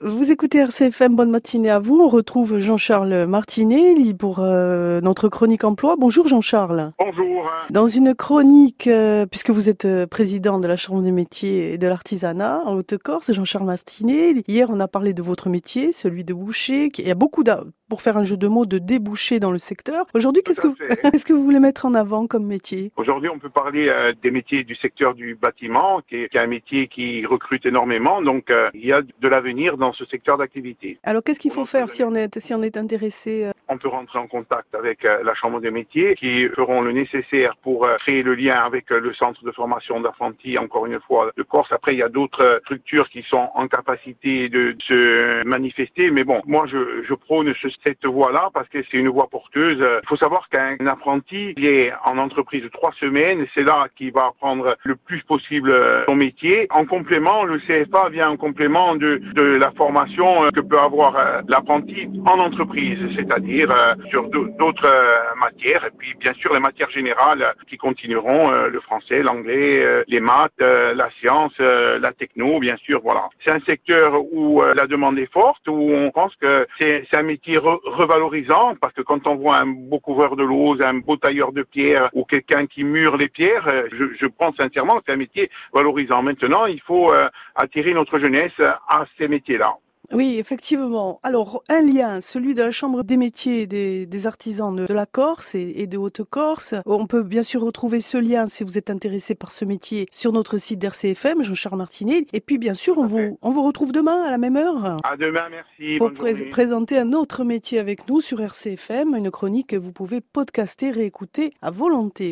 Vous écoutez RCFM, bonne matinée à vous. On retrouve Jean-Charles Martinet pour euh, notre chronique emploi. Bonjour Jean-Charles. Bonjour. Dans une chronique, euh, puisque vous êtes euh, président de la Chambre des métiers et de l'artisanat en Haute-Corse, Jean-Charles Martinet, hier on a parlé de votre métier, celui de boucher. Il y a beaucoup pour faire un jeu de mots, de débouchés dans le secteur. Aujourd'hui, qu'est-ce que, qu'est-ce que vous voulez mettre en avant comme métier? Aujourd'hui, on peut parler des métiers du secteur du bâtiment, qui est, qui est, un métier qui recrute énormément. Donc, il y a de l'avenir dans ce secteur d'activité. Alors qu'est-ce qu'il faut faire si on est si on est intéressé euh On peut rentrer en contact avec euh, la Chambre des métiers qui feront le nécessaire pour euh, créer le lien avec le centre de formation d'apprentis, encore une fois, de Corse. Après, il y a d'autres structures qui sont en capacité de se manifester. Mais bon, moi, je, je prône cette voie-là parce que c'est une voie porteuse. Il faut savoir qu'un apprenti est en entreprise trois semaines, c'est là qu'il va apprendre le plus possible son métier. En complément, le CFA vient en complément de, de la formation euh, que peut avoir euh, l'apprenti en entreprise, c'est-à-dire euh, sur d'autres matières, et puis bien sûr les matières générales qui continueront, le français, l'anglais, les maths, la science, la techno, bien sûr, voilà. C'est un secteur où la demande est forte, où on pense que c'est un métier re revalorisant, parce que quand on voit un beau couvreur de l'ose, un beau tailleur de pierre, ou quelqu'un qui mure les pierres, je, je pense sincèrement que c'est un métier valorisant. Maintenant, il faut attirer notre jeunesse à ces métiers-là. Oui, effectivement. Alors, un lien, celui de la Chambre des métiers des, des artisans de, la Corse et, de Haute-Corse. On peut bien sûr retrouver ce lien, si vous êtes intéressé par ce métier, sur notre site d'RCFM, Jean-Charles Martinet. Et puis, bien sûr, on vous, on vous retrouve demain à la même heure. À demain, merci. Pour présenter un autre métier avec nous sur RCFM, une chronique que vous pouvez podcaster, réécouter à volonté.